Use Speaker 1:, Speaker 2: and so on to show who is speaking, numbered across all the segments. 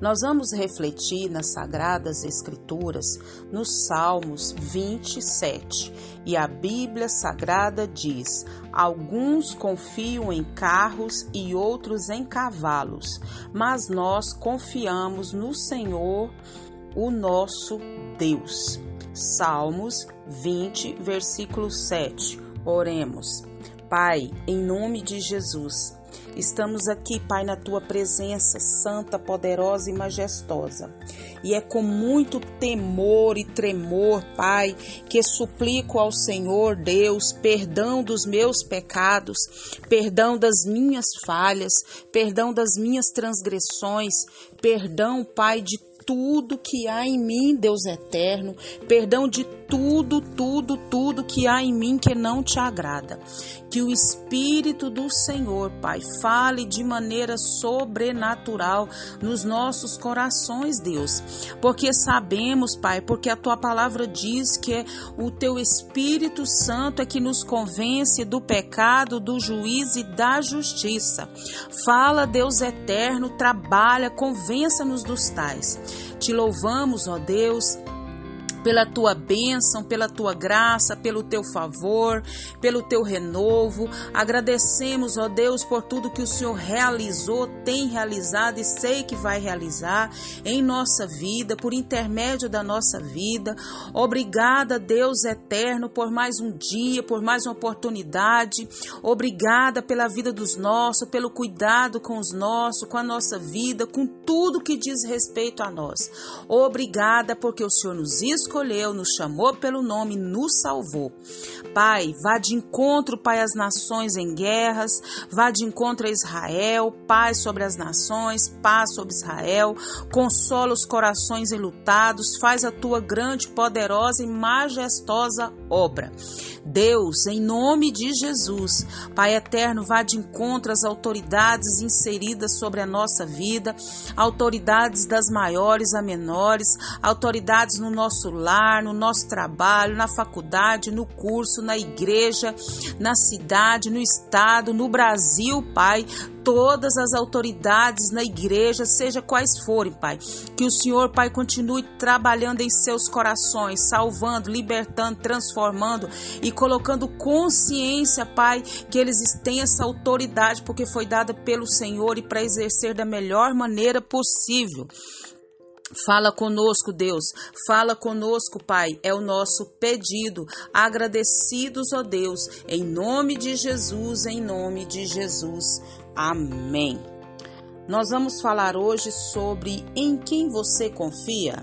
Speaker 1: Nós vamos refletir nas Sagradas Escrituras, nos Salmos 27. E a Bíblia Sagrada diz: Alguns confiam em carros e outros em cavalos, mas nós confiamos no Senhor, o nosso Deus. Salmos 20, versículo 7. Oremos. Pai, em nome de Jesus, Estamos aqui, Pai, na tua presença santa, poderosa e majestosa. E é com muito temor e tremor, Pai, que suplico ao Senhor Deus perdão dos meus pecados, perdão das minhas falhas, perdão das minhas transgressões, perdão, Pai, de tudo que há em mim, Deus eterno, perdão de tudo, tudo, tudo que há em mim que não te agrada. Que o Espírito do Senhor, Pai, fale de maneira sobrenatural nos nossos corações, Deus. Porque sabemos, Pai, porque a tua palavra diz que é o teu Espírito Santo é que nos convence do pecado, do juízo e da justiça. Fala, Deus eterno, trabalha, convença-nos dos tais. Te louvamos, ó Deus pela tua bênção, pela tua graça, pelo teu favor, pelo teu renovo. Agradecemos, ó Deus, por tudo que o Senhor realizou, tem realizado e sei que vai realizar em nossa vida, por intermédio da nossa vida. Obrigada, Deus eterno, por mais um dia, por mais uma oportunidade. Obrigada pela vida dos nossos, pelo cuidado com os nossos, com a nossa vida, com tudo que diz respeito a nós. Obrigada porque o Senhor nos escolheu escolheu, nos chamou pelo nome, nos salvou. Pai, vá de encontro, Pai, às nações em guerras, vá de encontro a Israel, paz sobre as nações, paz sobre Israel, consola os corações enlutados, faz a tua grande, poderosa e majestosa obra. Deus, em nome de Jesus, Pai eterno, vá de encontro às autoridades inseridas sobre a nossa vida, autoridades das maiores a menores, autoridades no nosso lar, no nosso trabalho, na faculdade, no curso, na igreja, na cidade, no estado, no Brasil, Pai todas as autoridades na igreja, seja quais forem, Pai. Que o Senhor, Pai, continue trabalhando em seus corações, salvando, libertando, transformando e colocando consciência, Pai, que eles têm essa autoridade porque foi dada pelo Senhor e para exercer da melhor maneira possível. Fala conosco, Deus. Fala conosco, Pai. É o nosso pedido. Agradecidos, ó Deus, em nome de Jesus, em nome de Jesus. Amém. Nós vamos falar hoje sobre em quem você confia.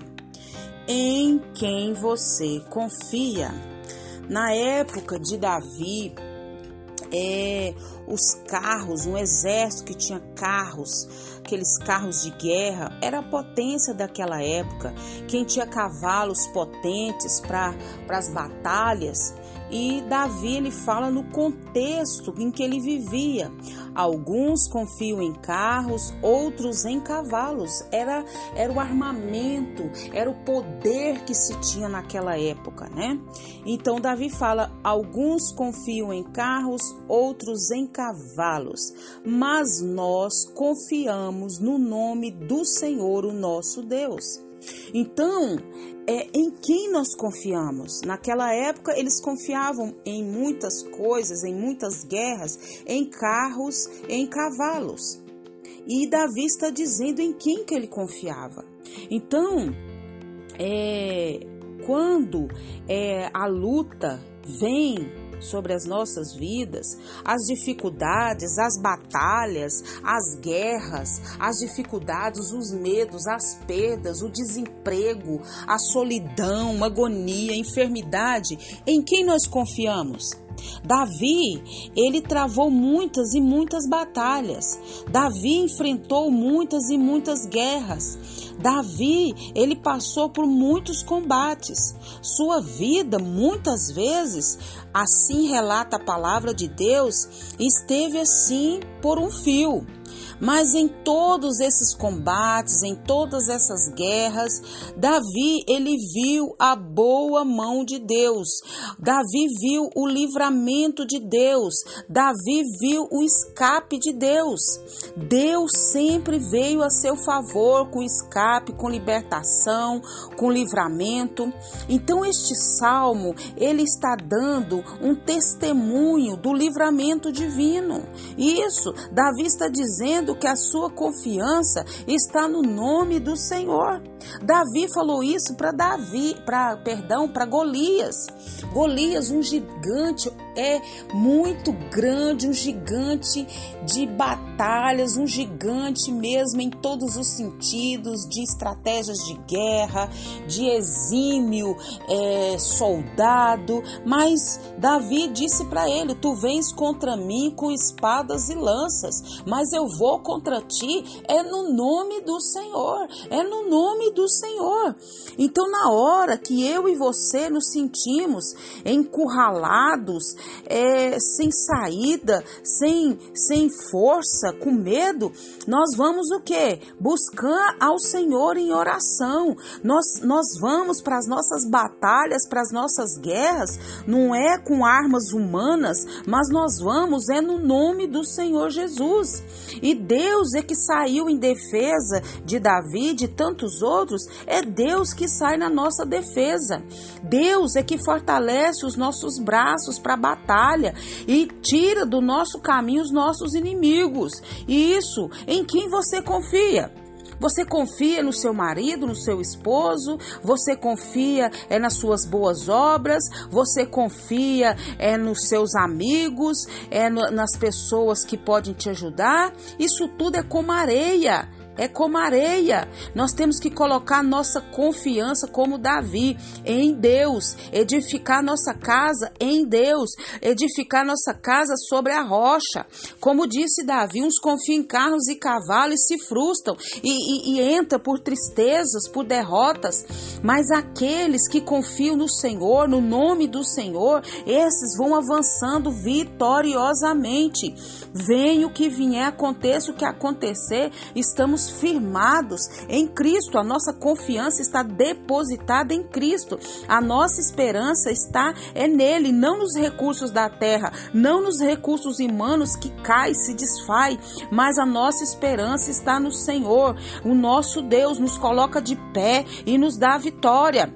Speaker 1: Em quem você confia. Na época de Davi, é, os carros, um exército que tinha carros, aqueles carros de guerra, era a potência daquela época. Quem tinha cavalos potentes para as batalhas. E Davi ele fala no contexto em que ele vivia. Alguns confiam em carros, outros em cavalos. Era, era o armamento, era o poder que se tinha naquela época, né? Então Davi fala: alguns confiam em carros, outros em cavalos, mas nós confiamos no nome do Senhor, o nosso Deus. Então, é em quem nós confiamos? Naquela época, eles confiavam em muitas coisas, em muitas guerras, em carros, em cavalos. E Davi está dizendo em quem que ele confiava. Então, é, quando é, a luta vem sobre as nossas vidas, as dificuldades, as batalhas, as guerras, as dificuldades, os medos, as perdas, o desemprego, a solidão, agonia, enfermidade, em quem nós confiamos? Davi, ele travou muitas e muitas batalhas. Davi enfrentou muitas e muitas guerras. Davi, ele passou por muitos combates. Sua vida, muitas vezes, assim relata a palavra de Deus, esteve assim por um fio. Mas em todos esses combates, em todas essas guerras, Davi ele viu a boa mão de Deus. Davi viu o livramento de Deus. Davi viu o escape de Deus. Deus sempre veio a seu favor com escape, com libertação, com livramento. Então este salmo, ele está dando um testemunho do livramento divino. Isso, Davi está dizendo que a sua confiança está no nome do Senhor. Davi falou isso para Davi, para perdão, para Golias. Golias, um gigante é muito grande, um gigante de batalhas, um gigante mesmo em todos os sentidos, de estratégias de guerra, de exímio é, soldado. Mas Davi disse para ele: Tu vens contra mim com espadas e lanças, mas eu vou contra ti é no nome do Senhor, é no nome do Senhor. Então, na hora que eu e você nos sentimos encurralados, é, sem saída, sem, sem força, com medo, nós vamos o que? Buscar ao Senhor em oração. Nós, nós vamos para as nossas batalhas, para as nossas guerras, não é com armas humanas, mas nós vamos é no nome do Senhor Jesus. E Deus é que saiu em defesa de Davi, de tantos outros, é Deus que sai na nossa defesa. Deus é que fortalece os nossos braços para a batalha e tira do nosso caminho os nossos inimigos. E isso em quem você confia? Você confia no seu marido, no seu esposo? Você confia é nas suas boas obras? Você confia é nos seus amigos? É no, nas pessoas que podem te ajudar? Isso tudo é como areia é como areia. Nós temos que colocar nossa confiança como Davi em Deus, edificar nossa casa em Deus, edificar nossa casa sobre a rocha. Como disse Davi, uns confiam em carros e cavalos e se frustram e, e, e entram por tristezas, por derrotas, mas aqueles que confiam no Senhor, no nome do Senhor, esses vão avançando vitoriosamente. Venha o que vier, aconteça o que acontecer, estamos firmados em Cristo, a nossa confiança está depositada em Cristo. A nossa esperança está é nele, não nos recursos da terra, não nos recursos humanos que cai, se desfaz, mas a nossa esperança está no Senhor. O nosso Deus nos coloca de pé e nos dá a vitória.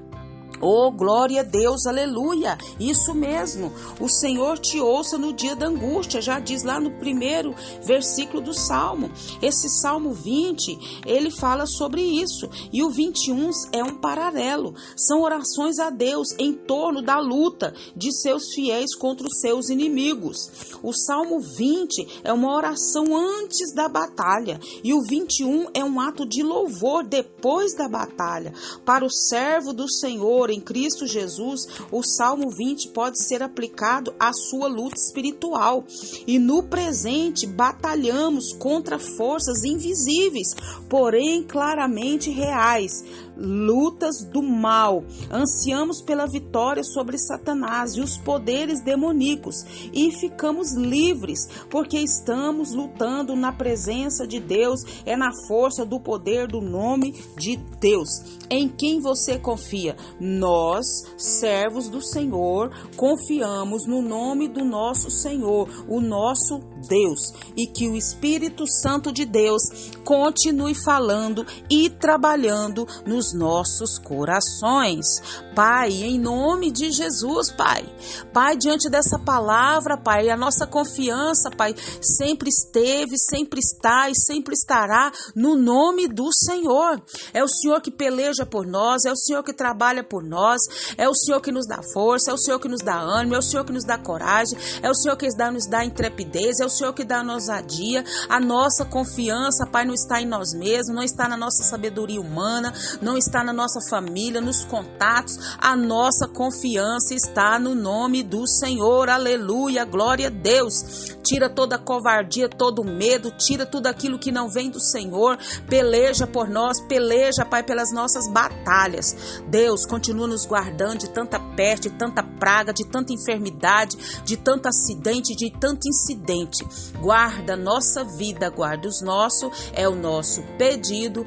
Speaker 1: Oh, glória a Deus, aleluia! Isso mesmo. O Senhor te ouça no dia da angústia, já diz lá no primeiro versículo do Salmo. Esse Salmo 20, ele fala sobre isso. E o 21 é um paralelo. São orações a Deus em torno da luta de seus fiéis contra os seus inimigos. O Salmo 20 é uma oração antes da batalha. E o 21 é um ato de louvor depois da batalha. Para o servo do Senhor em Cristo Jesus, o Salmo 20 pode ser aplicado à sua luta espiritual. E no presente, batalhamos contra forças invisíveis, porém claramente reais lutas do mal. Ansiamos pela vitória sobre Satanás e os poderes demoníacos e ficamos livres porque estamos lutando na presença de Deus, é na força do poder do nome de Deus. Em quem você confia? Nós, servos do Senhor, confiamos no nome do nosso Senhor, o nosso Deus, e que o Espírito Santo de Deus continue falando e trabalhando nos nossos corações. Pai, em nome de Jesus, Pai. Pai, diante dessa palavra, Pai, a nossa confiança, Pai, sempre esteve, sempre está e sempre estará no nome do Senhor. É o Senhor que peleja por nós, é o Senhor que trabalha por nós, é o Senhor que nos dá força, é o Senhor que nos dá ânimo, é o Senhor que nos dá coragem, é o Senhor que nos dá intrepidez, é o Senhor que dá a ousadia. A nossa confiança, Pai, não está em nós mesmos, não está na nossa sabedoria humana, não não está na nossa família, nos contatos. A nossa confiança está no nome do Senhor. Aleluia, glória a Deus. Tira toda a covardia, todo medo, tira tudo aquilo que não vem do Senhor. Peleja por nós, peleja, Pai, pelas nossas batalhas. Deus, continua nos guardando de tanta peste, de tanta praga, de tanta enfermidade, de tanto acidente, de tanto incidente. Guarda nossa vida, guarda os nossos, é o nosso pedido,